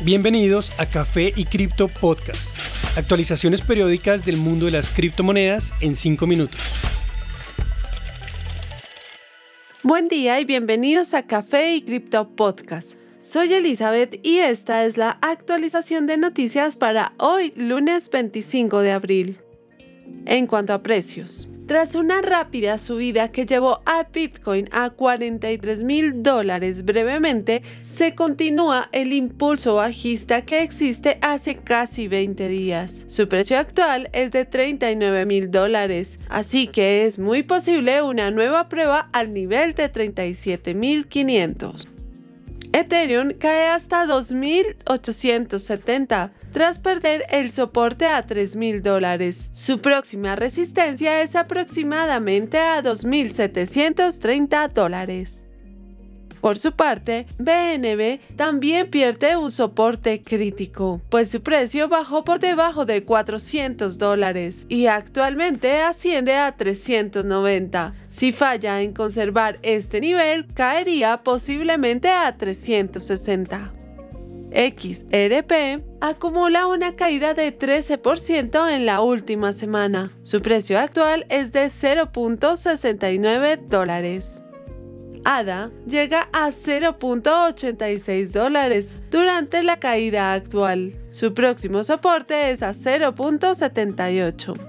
Bienvenidos a Café y Cripto Podcast. Actualizaciones periódicas del mundo de las criptomonedas en 5 minutos. Buen día y bienvenidos a Café y Cripto Podcast. Soy Elizabeth y esta es la actualización de noticias para hoy, lunes 25 de abril. En cuanto a precios, tras una rápida subida que llevó a Bitcoin a 43 mil dólares brevemente, se continúa el impulso bajista que existe hace casi 20 días. Su precio actual es de 39 mil dólares, así que es muy posible una nueva prueba al nivel de 37 mil 500. Ethereum cae hasta 2.870 tras perder el soporte a 3.000 dólares. Su próxima resistencia es aproximadamente a 2.730 dólares. Por su parte, BNB también pierde un soporte crítico, pues su precio bajó por debajo de 400 dólares y actualmente asciende a 390. Si falla en conservar este nivel, caería posiblemente a 360. XRP acumula una caída de 13% en la última semana. Su precio actual es de 0.69 dólares. ADA llega a 0.86 dólares durante la caída actual. Su próximo soporte es a 0.78.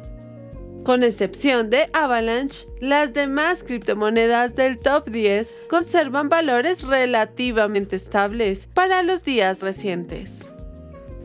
Con excepción de Avalanche, las demás criptomonedas del top 10 conservan valores relativamente estables para los días recientes.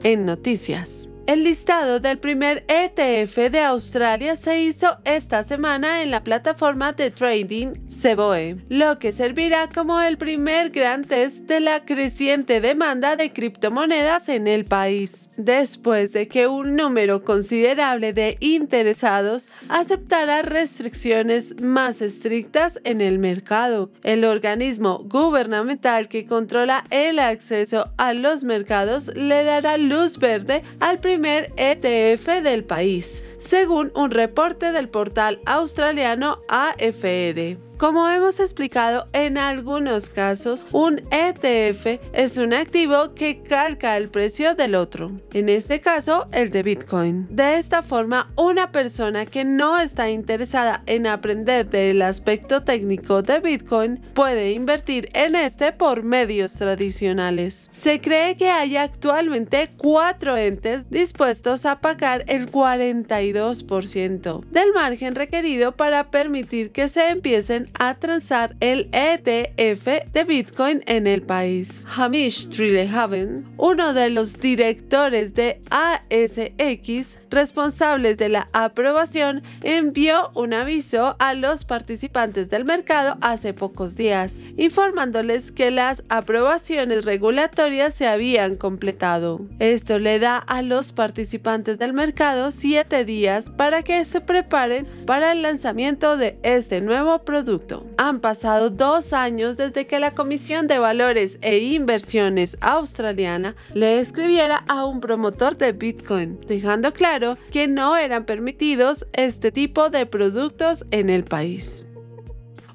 En noticias. El listado del primer ETF de Australia se hizo esta semana en la plataforma de trading Ceboe, lo que servirá como el primer gran test de la creciente demanda de criptomonedas en el país, después de que un número considerable de interesados aceptara restricciones más estrictas en el mercado. El organismo gubernamental que controla el acceso a los mercados le dará luz verde al primer primer ETF del país, según un reporte del portal australiano AFR. Como hemos explicado en algunos casos, un ETF es un activo que calca el precio del otro, en este caso el de Bitcoin. De esta forma, una persona que no está interesada en aprender del aspecto técnico de Bitcoin puede invertir en este por medios tradicionales. Se cree que hay actualmente cuatro entes dispuestos a pagar el 42% del margen requerido para permitir que se empiecen a transar el ETF de Bitcoin en el país. Hamish Trillehaven, uno de los directores de ASX responsables de la aprobación, envió un aviso a los participantes del mercado hace pocos días, informándoles que las aprobaciones regulatorias se habían completado. Esto le da a los participantes del mercado siete días para que se preparen para el lanzamiento de este nuevo producto. Han pasado dos años desde que la Comisión de Valores e Inversiones australiana le escribiera a un promotor de Bitcoin, dejando claro que no eran permitidos este tipo de productos en el país.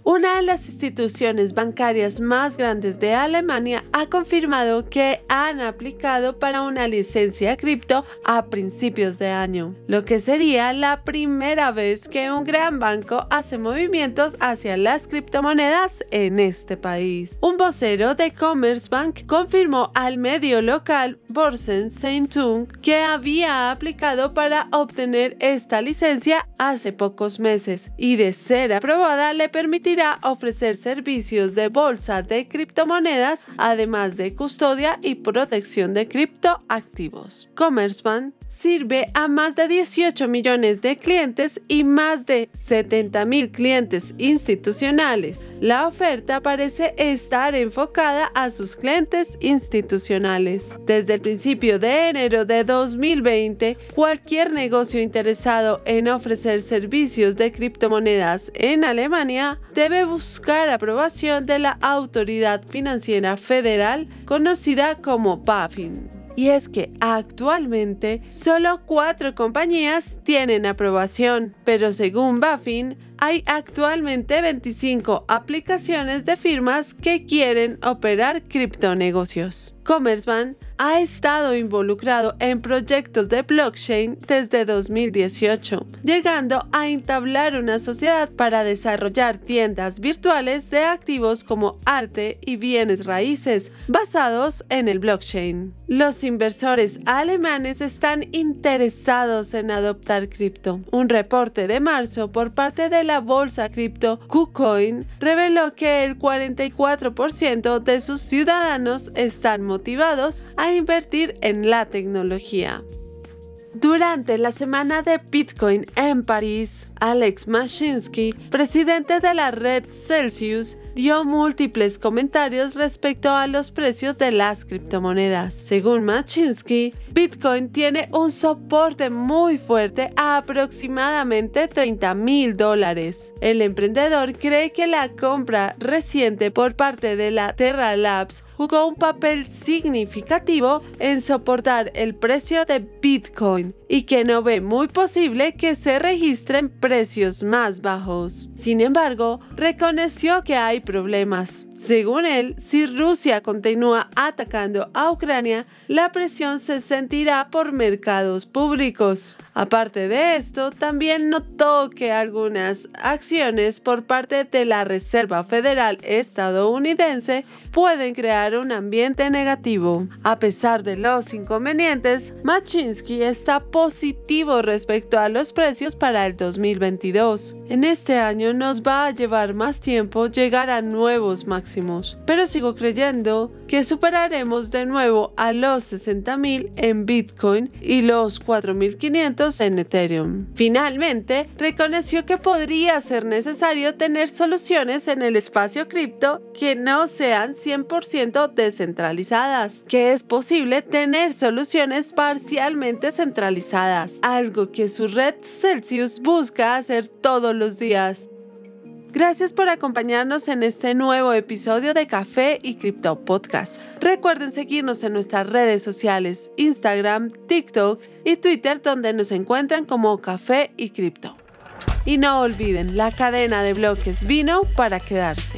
Una de las instituciones bancarias más grandes de Alemania ha confirmado que han aplicado para una licencia cripto a principios de año, lo que sería la primera vez que un gran banco hace movimientos hacia las criptomonedas en este país. Un vocero de Commerzbank confirmó al medio local Borsen Seintung que había aplicado para obtener esta licencia hace pocos meses y de ser aprobada le permitirá ofrecer servicios de bolsa de criptomonedas, además de custodia y protección de criptoactivos. Commerzbank sirve a más de 18 millones de clientes y más de 70 mil clientes institucionales. La oferta parece estar enfocada a sus clientes institucionales. Desde el principio de enero de 2020, cualquier negocio interesado en ofrecer servicios de criptomonedas en Alemania debe buscar aprobación de la Autoridad Financiera Federal conocida como BaFin y es que actualmente solo cuatro compañías tienen aprobación, pero según Baffin, hay actualmente 25 aplicaciones de firmas que quieren operar criptonegocios. Commerzbank ha estado involucrado en proyectos de blockchain desde 2018, llegando a entablar una sociedad para desarrollar tiendas virtuales de activos como arte y bienes raíces basados en el blockchain. Los inversores alemanes están interesados en adoptar cripto. Un reporte de marzo por parte de la bolsa cripto KuCoin reveló que el 44% de sus ciudadanos están motivados a invertir en la tecnología. Durante la semana de Bitcoin en París, Alex Mashinsky, presidente de la red Celsius, dio múltiples comentarios respecto a los precios de las criptomonedas. Según Machinsky, Bitcoin tiene un soporte muy fuerte a aproximadamente 30 mil dólares. El emprendedor cree que la compra reciente por parte de la Terra Labs jugó un papel significativo en soportar el precio de Bitcoin y que no ve muy posible que se registren precios más bajos. Sin embargo, reconoció que hay problemas. Según él, si Rusia continúa atacando a Ucrania, la presión se sentirá por mercados públicos. Aparte de esto, también notó que algunas acciones por parte de la Reserva Federal estadounidense pueden crear un ambiente negativo. A pesar de los inconvenientes, Machinsky está positivo respecto a los precios para el 2022. En este año nos va a llevar más tiempo llegar a nuevos pero sigo creyendo que superaremos de nuevo a los 60.000 en Bitcoin y los 4.500 en Ethereum. Finalmente, reconoció que podría ser necesario tener soluciones en el espacio cripto que no sean 100% descentralizadas, que es posible tener soluciones parcialmente centralizadas, algo que su red Celsius busca hacer todos los días. Gracias por acompañarnos en este nuevo episodio de Café y Cripto Podcast. Recuerden seguirnos en nuestras redes sociales, Instagram, TikTok y Twitter, donde nos encuentran como Café y Cripto. Y no olviden, la cadena de bloques vino para quedarse.